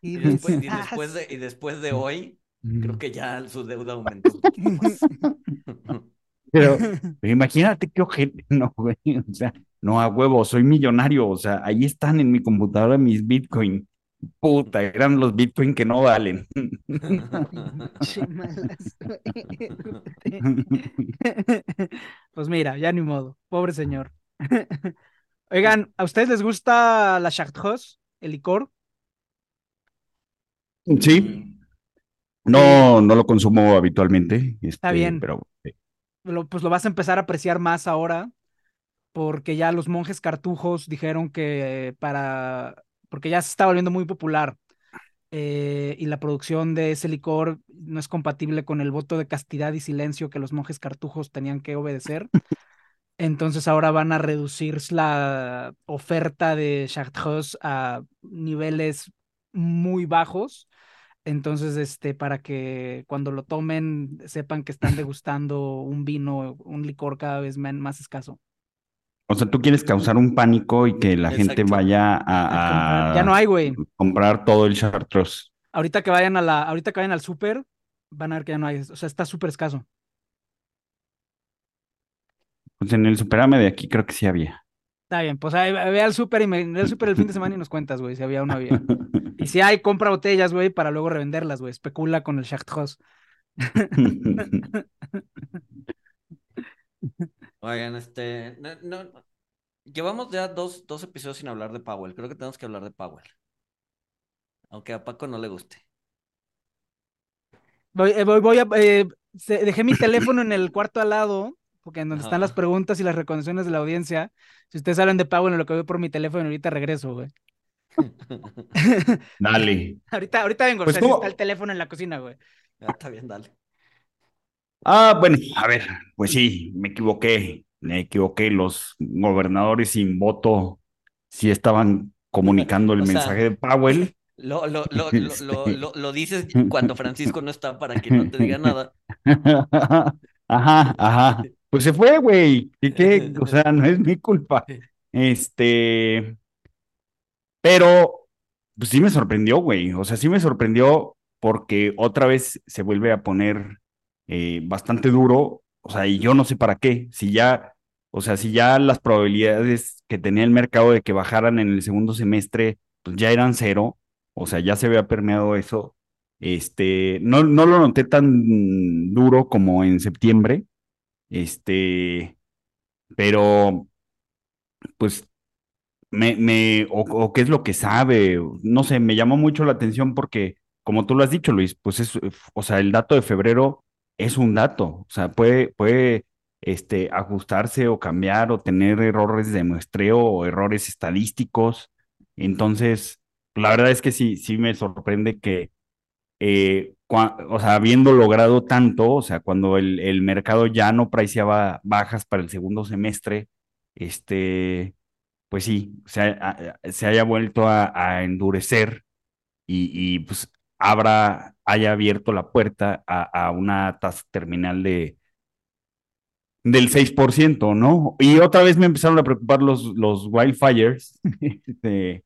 Y después, y dices, después de, y después de hoy, Creo que ya su deuda aumentó. Pero, pero imagínate qué ojete, no, güey, o sea, no a huevo, soy millonario, o sea, ahí están en mi computadora mis Bitcoin. Puta, eran los Bitcoin que no valen. Pues mira, ya ni modo. Pobre señor. Oigan, ¿a ustedes les gusta la Chartreuse, el licor? Sí, no, no lo consumo habitualmente, Está este, bien. pero eh, Lo- pues lo vas a empezar a apreciar más ahora, porque ya los monjes cartujos dijeron que para, porque ya se está volviendo muy popular eh, y la producción de ese licor no es compatible con el voto de castidad y silencio que los monjes cartujos tenían que obedecer. Entonces ahora van a reducir la oferta de Chartreuse a niveles muy bajos. Entonces, este, para que cuando lo tomen sepan que están degustando un vino, un licor cada vez más escaso. o sea, tú quieres causar un pánico y que la gente vaya A Ya no hay, güey. comprar todo el Chartreuse. Ahorita que vayan a la, ahorita que vayan al súper, van a ver que ya no hay. O sea, está súper escaso. Pues en el Superame de aquí creo que sí había. Está bien, pues ahí, ve al súper y me, ve al súper el fin de semana y nos cuentas, güey, si había o no había. Y si hay, compra botellas, güey, para luego revenderlas, güey. Especula con el Chartreuse. Oigan, este. No, no- llevamos ya dos, dos episodios sin hablar de Powell. Creo que tenemos que hablar de Powell. Aunque a Paco no le guste. Voy, eh, voy, voy a, eh, dejé mi teléfono en el cuarto al lado, porque en donde están las preguntas y las recomendaciones de la audiencia. Si ustedes hablan de Powell en lo que veo por mi teléfono, ahorita regreso, güey. Dale. Ahorita, ahorita vengo, Pues, está el teléfono en la cocina, güey. Ah, está bien, dale. Ah, bueno, a ver, pues sí, me equivoqué, me equivoqué. Los gobernadores sin voto sí estaban comunicando el O sea, mensaje de Powell. Lo, lo, lo, lo, lo, lo, lo dices cuando Francisco no está para que no te diga nada. Ajá, ajá. Pues se fue, güey. ¿Qué, qué? O sea, no es mi culpa. Este, pero pues sí me sorprendió, güey. O sea, sí me sorprendió porque otra vez se vuelve a poner eh, bastante duro. O sea, y yo no sé para qué. Si ya, o sea, si ya las probabilidades que tenía el mercado de que bajaran en el segundo semestre, pues ya eran cero. O sea, ya se había permeado eso. Este, no, no lo noté tan duro como en septiembre. Este, pero pues me, me, o, qué es lo que sabe, no sé, me llamó mucho la atención porque, como tú lo has dicho, Luis, pues es, eh, o sea, el dato de febrero es un dato, o sea, puede, puede, este, ajustarse o cambiar o tener errores de muestreo o errores estadísticos. Entonces, la verdad es que sí, sí me sorprende que, eh, o sea, habiendo logrado tanto, o sea, cuando el, el mercado ya no priceaba bajas para el segundo semestre, este pues sí, se, ha- se haya vuelto a, endurecer y, y, pues abra, haya abierto la puerta a, a una tasa terminal de del 6%, ¿no? Y otra vez me empezaron a preocupar los, los wildfires, este,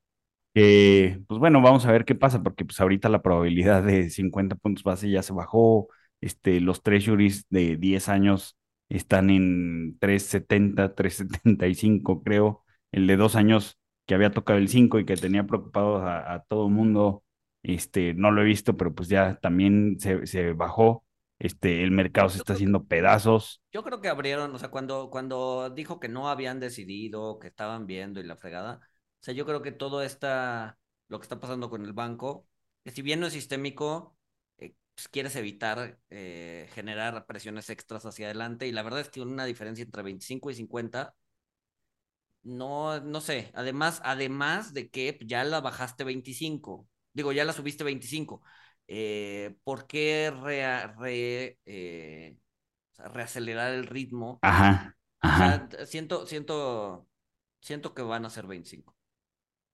que, pues bueno, vamos a ver qué pasa, porque pues ahorita la probabilidad de 50 puntos base ya se bajó, este, los treasuries de 10 años están en 370, 375, creo, el de dos años que había tocado el 5 y que tenía preocupado a, a todo el mundo, este, no lo he visto, pero pues ya también se, se bajó, este, el mercado se está haciendo pedazos. Yo creo que abrieron, o sea, cuando, cuando dijo que no habían decidido, que estaban viendo y la fregada, o sea, yo creo que todo esta, lo que está pasando con el banco, que si bien no es sistémico, eh, pues quieres evitar eh, generar presiones extras hacia adelante y la verdad es que una diferencia entre 25 y 50, no, no sé, además, además de que ya la bajaste 25, digo, ya la subiste 25, eh, ¿por qué re- o sea, reacelerar el ritmo? Ajá, O ajá. sea, siento, siento, siento que van a ser 25.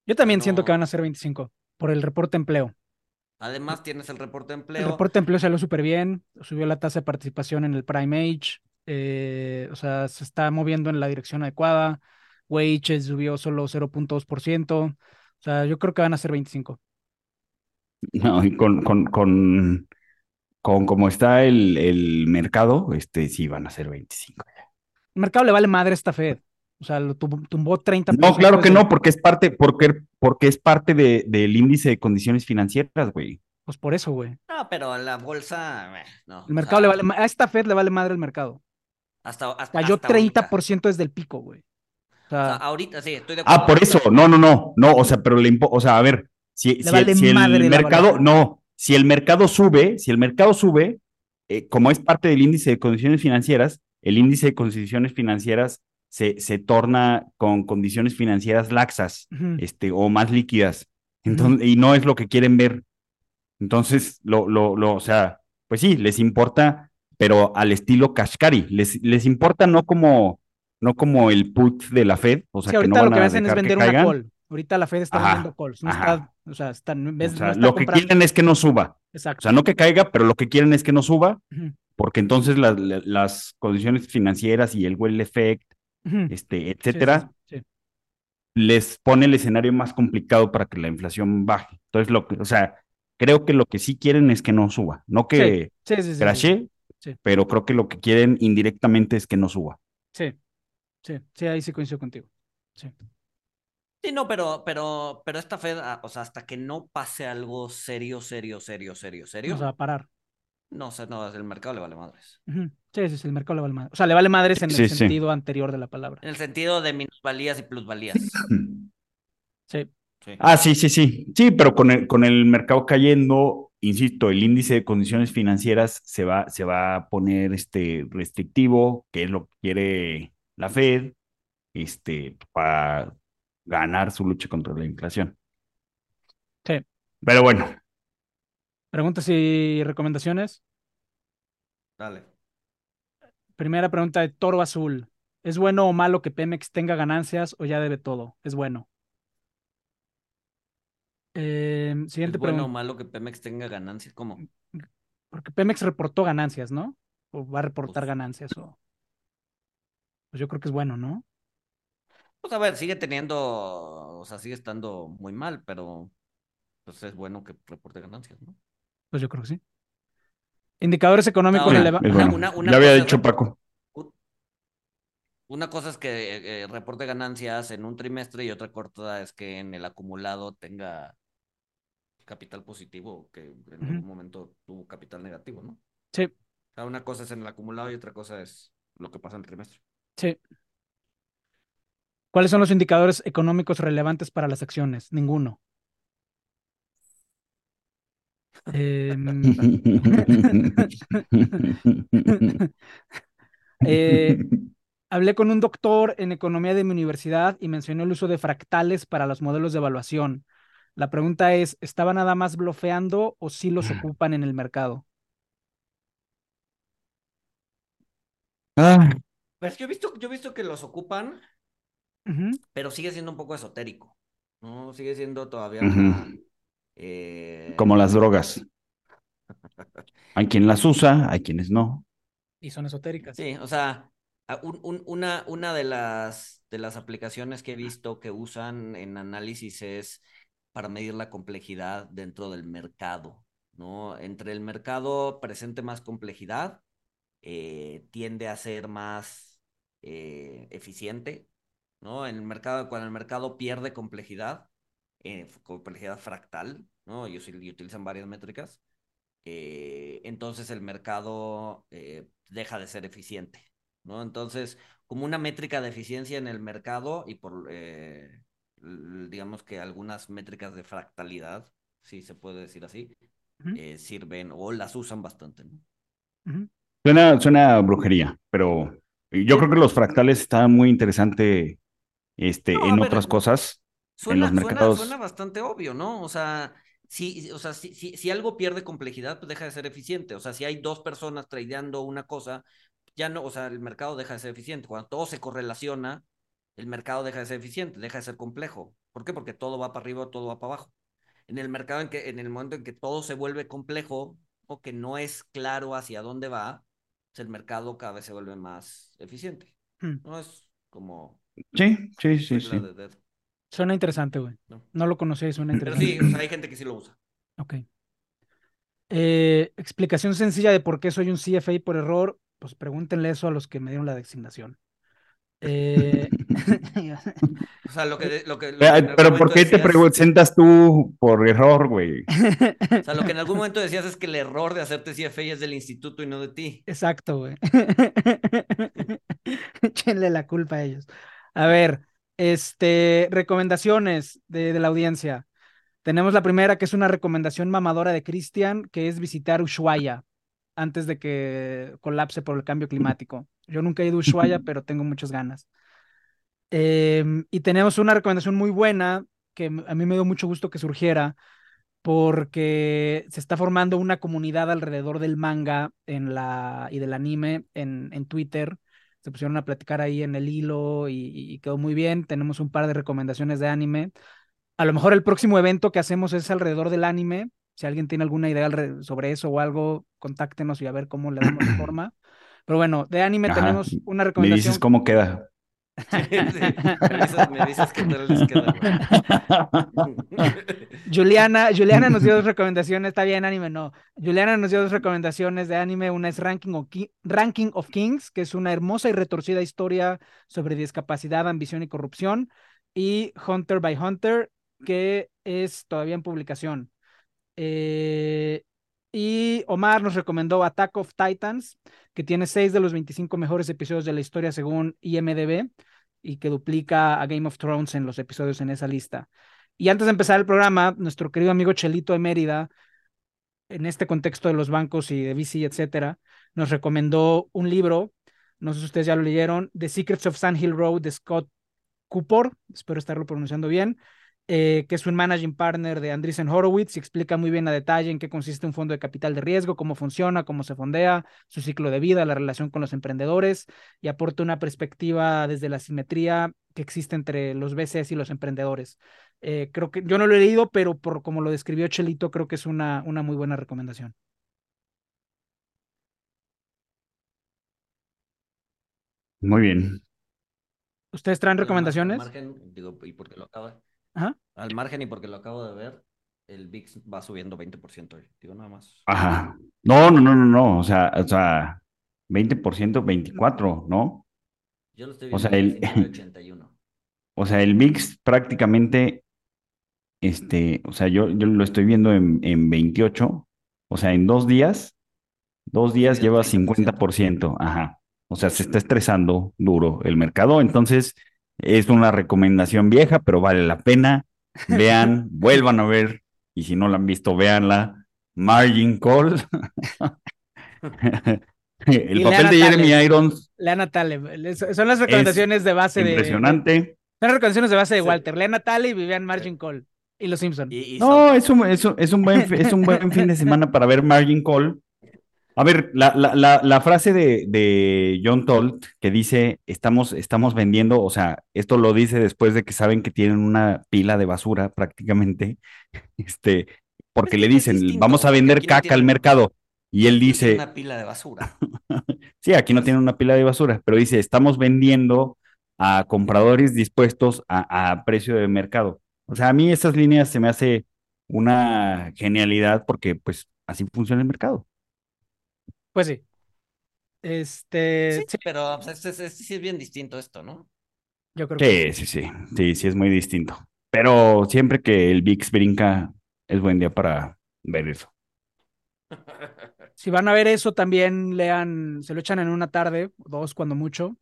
Yo también no- siento que van a ser 25 por el reporte de empleo. Además, tienes el reporte de El empleo. reporte de empleo salió súper bien, subió la tasa de participación en el Prime Age, eh, o sea, se está moviendo en la dirección adecuada. Wage subió solo 0.2%, o sea, yo creo que van a ser 25. No, y con, con, con, con cómo está el, el mercado, este, sí van a ser 25. El mercado le vale madre esta Fed. O sea, lo tum- tumbó 30%. No, claro que no, porque es parte, porque, porque es parte de, del índice de condiciones financieras, güey. Pues por eso, güey. No, pero la bolsa, eh, no. El o mercado sea, le vale A esta Fed le vale madre el mercado. Hasta, hasta, Cayó hasta ahorita. 30% desde el pico, güey. O O sea, ahorita sí, estoy de acuerdo. Ah, por eso, no, no, no, no, o sea, pero le impo- o sea, a ver, si, Le si, vale si el mercado, no, si el mercado sube, si el mercado sube, eh, como es parte del índice de condiciones financieras, el índice de condiciones financieras se, se torna con condiciones financieras laxas, ujú. este, o más líquidas, entonces, y no es lo que quieren ver. Entonces, lo, lo, lo, o sea, pues sí, les importa, pero al estilo Kashkari, les, les importa no como, no como el put de la Fed, o sea, Sí, que no ahorita lo van que a hacen es que vender una call. Ahorita la Fed está Ajá, vendiendo calls. No está, o sea, está, O no sea, está lo que comprando- quieren es que no suba. O Exacto. sea, no que caiga, pero lo que quieren es que no suba, Ujú, porque entonces las, las condiciones financieras y el well effect, este, sí, etcétera, sí, sí. les pone el escenario más complicado para que la inflación baje. Entonces, lo que, o sea, creo que lo que sí quieren es que no suba, no que Sí, sí, sí, sí, crashe, Sí. pero creo que lo que quieren indirectamente es que no suba. Sí, sí, sí, ahí sí coincido contigo. Sí. Sí, no, pero, pero, pero esta Fed, ah, o sea, hasta que no pase algo serio, serio, serio, serio, serio, O sea, parar. No sé, no, el mercado le vale madres. Sí, sí, sí, el mercado le vale madre. O sea, le vale madres en Sí, el sí. sentido anterior de la palabra. En el sentido de minusvalías y plusvalías. Sí. Sí. Ah, sí, sí, sí. Sí, pero con el, con el mercado cayendo, insisto, el índice de condiciones financieras se va, se va a poner este restrictivo, que es lo que quiere la Fed, este, para ganar su lucha contra la inflación. Sí. Pero bueno, Preguntas y recomendaciones. Dale. Primera pregunta de Toro Azul. ¿Es bueno o malo que Pemex tenga ganancias o ya debe todo? Es bueno. Eh, ¿Es siguiente bueno o malo que Pemex tenga ganancias? ¿Cómo? Porque Pemex reportó ganancias, ¿no? O va a reportar Pues- ganancias. O... Pues yo creo que es bueno, ¿no? Pues a ver, sigue teniendo, o sea, sigue estando muy mal, pero pues es bueno que reporte ganancias, ¿no? Pues yo creo que sí. Indicadores económicos Ahora, releva- es una- bueno. una- una ya había dicho Paco. Un- Una cosa es que eh, reporte ganancias en un trimestre y otra cosa es que en el acumulado tenga capital positivo, que en algún momento tuvo capital negativo, ¿no? Sí, O sea, una cosa es en el acumulado y otra cosa es lo que pasa en el trimestre. sí. ¿Cuáles son los indicadores económicos relevantes para las acciones? Ninguno. Em, eh, hablé con un doctor en economía de mi universidad y mencionó el uso de fractales para los modelos de evaluación. La pregunta es, ¿estaba nada más blofeando o sí los ocupan en el mercado? Ah, Pues yo he visto, yo he visto que los ocupan, pero sigue siendo un poco esotérico, ¿no? Sigue siendo todavía una, eh, como las drogas. Hay quien las usa, hay quienes no. Y son esotéricas. Sí, o sea, a- un- un- una, una de las, de las aplicaciones que he visto que usan en análisis es para medir la complejidad dentro del mercado, ¿no? Entre el mercado presente más complejidad, eh, tiende a ser más eh, eficiente, ¿no? En el mercado, cuando el mercado pierde complejidad, eh, complejidad fractal, ¿no? Sí- y utilizan varias métricas, eh, entonces el mercado eh, deja de ser eficiente, ¿no? Entonces, como una métrica de eficiencia en el mercado y por, eh, digamos que algunas métricas de fractalidad, si se puede decir así, eh, sirven o las usan bastante, ¿no? Suena, suena a brujería, pero yo creo que los fractales están muy interesante este, No, en ver, otras cosas. Suena, los suena- mercados. suena bastante obvio, ¿no? O sea, si, o sea, si, si, si algo pierde complejidad, pues deja de ser eficiente. O sea, si hay dos personas tradeando una cosa, ya no, o sea, el mercado deja de ser eficiente. Cuando todo se correlaciona, el mercado deja de ser eficiente, deja de ser complejo. ¿Por qué? Porque todo va para arriba todo va para abajo. En el mercado en que, en el momento en que todo se vuelve complejo o que no es claro hacia dónde va, pues el mercado cada vez se vuelve más eficiente. Hmm. No es como Sí, sí, sí, sí. de Suena interesante, güey. ¿no? No lo conocía y suena Pero interesante. sí, o sea, hay gente que sí lo usa. Ok. Eh, explicación sencilla de por qué soy un CFA por error, pues pregúntenle eso a los que me dieron la designación. Eh, O sea, lo que... Lo que, lo Pero, que pero ¿por qué te presentas tú por error, güey? O sea, lo que en algún momento decías es que el error de hacerte CFA es del instituto y no de ti. Exacto, güey. Échenle la culpa a ellos. A ver, este, recomendaciones de, de la audiencia. Tenemos la primera, que es una recomendación mamadora de Cristian, que es visitar Ushuaia antes de que colapse por el cambio climático. Yo nunca he ido a Ushuaia, pero tengo muchas ganas. Em, y tenemos una recomendación muy buena, que a mí me dio mucho gusto que surgiera, porque se está formando una comunidad alrededor del manga en la, y del anime en, en Twitter. Se pusieron a platicar ahí en el hilo y, y quedó muy bien. Tenemos un par de recomendaciones de anime. A lo mejor el próximo evento que hacemos es alrededor del anime. Si alguien tiene alguna idea sobre eso o algo, contáctenos y a ver cómo le damos forma. Pero bueno, de anime Ajá. tenemos una Me recomendación. dices cómo queda. Juliana, Juliana nos dio dos recomendaciones, está bien, anime, no. Juliana nos dio dos recomendaciones de anime. Una es Ranking of, Ki- Ranking of Kings, que es una hermosa y retorcida historia sobre discapacidad, ambición y corrupción. Y Hunter by Hunter, que es todavía en publicación. Eh, y Omar nos recomendó Attack of Titans, que tiene seis de los 25 mejores episodios de la historia según IMDb y que duplica a Game of Thrones en los episodios en esa lista. Y antes de empezar el programa, nuestro querido amigo Chelito de Mérida, en este contexto de los bancos y de VC, etcétera, nos recomendó un libro, no sé si ustedes ya lo leyeron, The Secrets of Sand Hill Road de Scott Cooper, espero estarlo pronunciando bien, eh, que es un managing partner de Andreessen Horowitz y explica muy bien a detalle en qué consiste un fondo de capital de riesgo, cómo funciona, cómo se fondea, su ciclo de vida, la relación con los emprendedores y aporta una perspectiva desde la simetría que existe entre los VCs y los emprendedores. Eh, creo que yo no lo he leído, pero por como lo describió Chelito, creo que es una, una muy buena recomendación. Muy bien. ¿Ustedes traen recomendaciones? Margen, digo, y porque lo acaba. Ajá. Al margen y porque lo acabo de ver, el VIX va subiendo 20% hoy. Digo nada más. Ajá. No, no, no, no, no. O sea, o sea, 20%, 24, ¿no? Yo lo estoy O viendo sea, en el- 19.81. O sea, el VIX prácticamente, este, o sea, yo, yo lo estoy viendo en, en 28, o sea, en dos días, dos días lleva 30%. 50%, ajá. O sea, se está estresando duro el mercado, entonces es una recomendación vieja, pero vale la pena. Vean, vuelvan a ver, y si no la han visto, véanla. Margin Call. El Y papel de Jeremy Taleb. Irons, Leana Taleb. Son las recomendaciones de base de. impresionante. Son las recomendaciones de base de. Walter. Leana Taleb y vean Margin Call. Y los Simpson. Y, y No, South es un, es un, es un buen, es un buen fin de semana para ver Margin Call. A ver, la, la, la, la frase de, de John Tolt que dice, estamos, estamos vendiendo, o sea, esto lo dice después de que saben que tienen una pila de basura prácticamente, este, porque le dicen, distinto, vamos a vender no caca al tienen- mercado. Y él dice, una pila de basura. Sí, aquí no tiene una pila de basura, pero dice, estamos vendiendo a compradores dispuestos a, a precio de mercado. O sea, a mí esas líneas se me hace una genialidad porque pues así funciona el mercado. Pues sí. Este. Sí, sí, pero pues, es, es- sí es bien distinto esto, ¿no? yo creo que. Sí, sí, sí, sí, sí es muy distinto. Pero siempre que el VIX brinca, es buen día para ver eso. Si van a ver eso, también lean, se lo echan en una tarde, dos cuando mucho,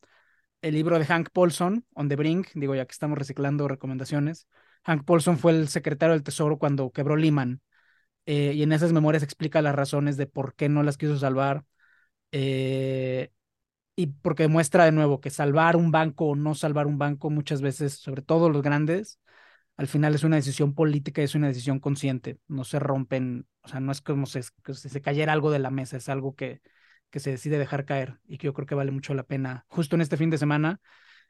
el libro de Hank Paulson, On the Brink, digo, ya que estamos reciclando recomendaciones. Hank Paulson fue el secretario del Tesoro cuando quebró Lehman, eh, y en esas memorias explica las razones de por qué no las quiso salvar, eh, y porque demuestra de nuevo que salvar un banco o no salvar un banco muchas veces, sobre todo los grandes, al final es una decisión política es una decisión consciente. No se rompen, o sea, no es como si, si se cayera algo de la mesa, es algo que, que se decide dejar caer y que yo creo que vale mucho la pena justo en este fin de semana.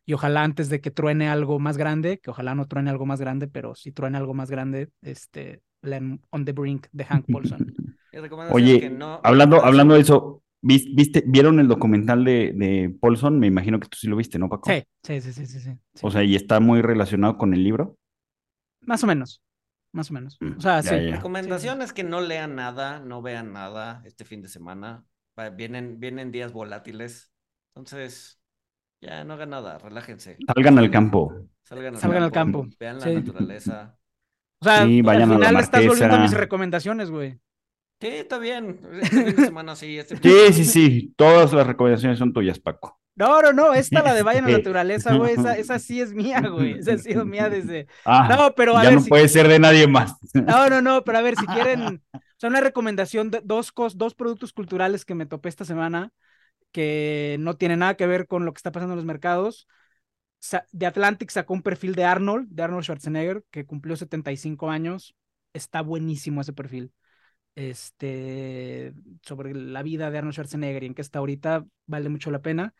Y ojalá antes de que truene algo más grande, que ojalá no truene algo más grande, pero si truene algo más grande, este, lean On the Brink de Hank Paulson. Oye, que no- hablando, hablando de eso, ¿vis- ¿viste, vieron el documental de, de Paulson? Me imagino que tú sí lo viste, ¿no, Paco? Sí, sí, sí, sí, sí, sí. sí. O sea, y está muy relacionado con el libro. Más o menos. más o menos. Mm, O sea, ya, sí. ya. Recomendación es que no lean nada, no vean nada este fin de semana. Vienen, vienen días volátiles. Entonces, ya no hagan nada, relájense. Salgan al campo. Salgan al Salgan al campo, campo, Vean la sí. naturaleza. O sea, Sí, vayan a al la final estás volviendo a mis recomendaciones, güey. Sí, está bien. Este fin de semana sí. Este fin Sí, de sí, sí. Todas las recomendaciones son tuyas, Paco. No, no, no, esta la de vayan a la naturaleza, güey, esa, esa sí es mía, güey. Esa ha sido mía desde. Ah, No, pero a ya ver no si. puede ser de nadie más. No, no, no, pero a ver, si quieren, o sea, una recomendación de dos, cos, dos productos culturales que me topé esta semana que no tienen nada que ver con lo que está pasando en los mercados. The Atlantic sacó un perfil de Arnold, de Arnold Schwarzenegger, que cumplió 75 años. Está buenísimo ese perfil. Este, sobre la vida de Arnold Schwarzenegger y en qué está ahorita, vale mucho la pena.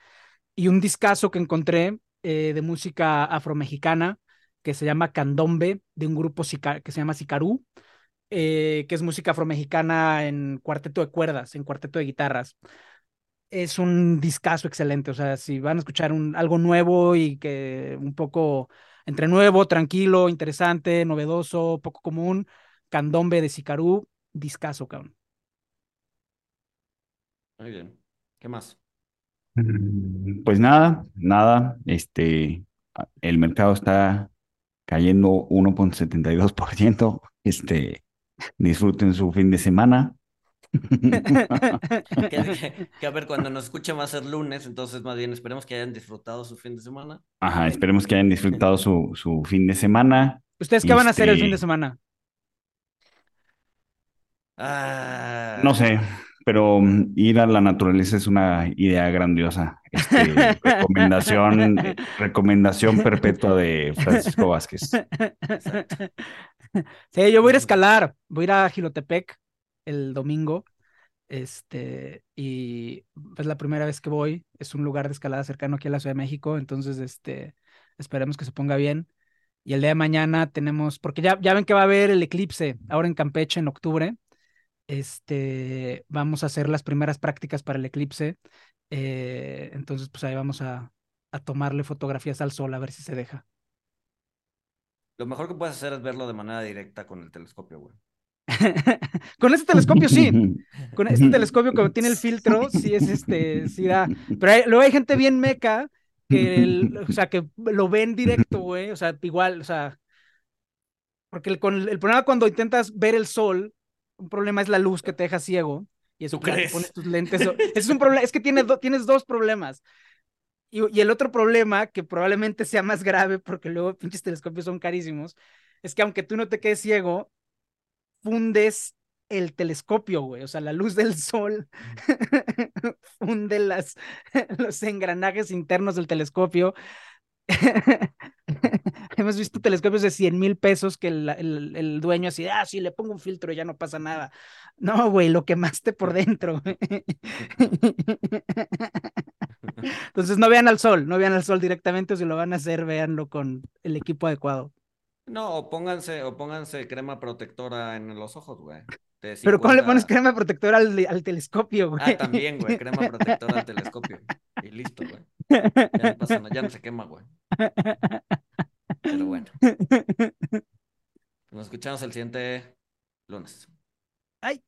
Y un discazo que encontré eh, de música afromexicana que se llama Candombe, de un grupo que se llama Sicarú, eh, que es música afromexicana en cuarteto de cuerdas, en cuarteto de guitarras. Es un discazo excelente, o sea, si van a escuchar un, algo nuevo y que un poco entre nuevo, tranquilo, interesante, novedoso, poco común, Candombe de Sicarú, discazo, cabrón. Muy bien. ¿Qué más? Mm, Pues nada, nada. Este, el mercado está cayendo 1.72%. Este, disfruten su fin de semana. Que, que- que a ver, cuando nos escuchen va a ser lunes, entonces más bien esperemos que hayan disfrutado su fin de semana. Ajá, esperemos que hayan disfrutado su, su fin de semana. ¿Ustedes qué van a hacer el fin de Este- semana? Ah, No sé, pero mm, ir a la naturaleza es una idea grandiosa. Este, recomendación, recomendación perpetua de Francisco Vázquez. exacto. Sí, yo voy a ir a escalar, voy a ir a Gilotepec el domingo. Este, y es la primera vez que voy, es un lugar de escalada cercano aquí a la Ciudad de México, entonces este, esperemos que se ponga bien. Y el día de mañana tenemos, porque ya, ya ven que va a haber el eclipse ahora en Campeche en octubre. Este, vamos a hacer las primeras prácticas para el eclipse. eh, entonces, pues ahí vamos a, a tomarle fotografías al sol a ver si se deja. Lo mejor que puedes hacer es verlo de manera directa con el telescopio, güey. Con este telescopio sí, con este telescopio como tiene el filtro, sí es este, sí da. Pero hay- luego hay gente bien meca que, el- o sea, que lo ven directo, güey, o sea, igual, o sea, porque el, con el, el problema cuando intentas ver el sol, un problema es la luz que te deja ciego. Y eso ¿Tú ya te crees? pones tus lentes. ese es un problema, es que tienes, do- tienes dos problemas. Y, y el otro problema, que probablemente sea más grave, porque luego pinches telescopios son carísimos, es que aunque tú no te quedes ciego, fundes el telescopio, güey. O sea, la luz del sol funde las, los engranajes internos del telescopio. Hemos visto telescopios de 100 mil pesos que el, el- el dueño así, ah, sí, le pongo un filtro ya no pasa nada. No, güey, lo quemaste por dentro. Entonces no vean al sol, no vean al sol directamente, o si lo van a hacer, véanlo con el equipo adecuado. No, o pónganse, o pónganse crema protectora en los ojos, güey. De Pero ¿cómo le pones 50 crema protectora al, al telescopio, güey? Ah, también, güey, crema protectora al telescopio. Y listo, güey. Ya no pasa nada, ya no se quema, güey. Pero bueno, nos escuchamos el siguiente lunes. Ay.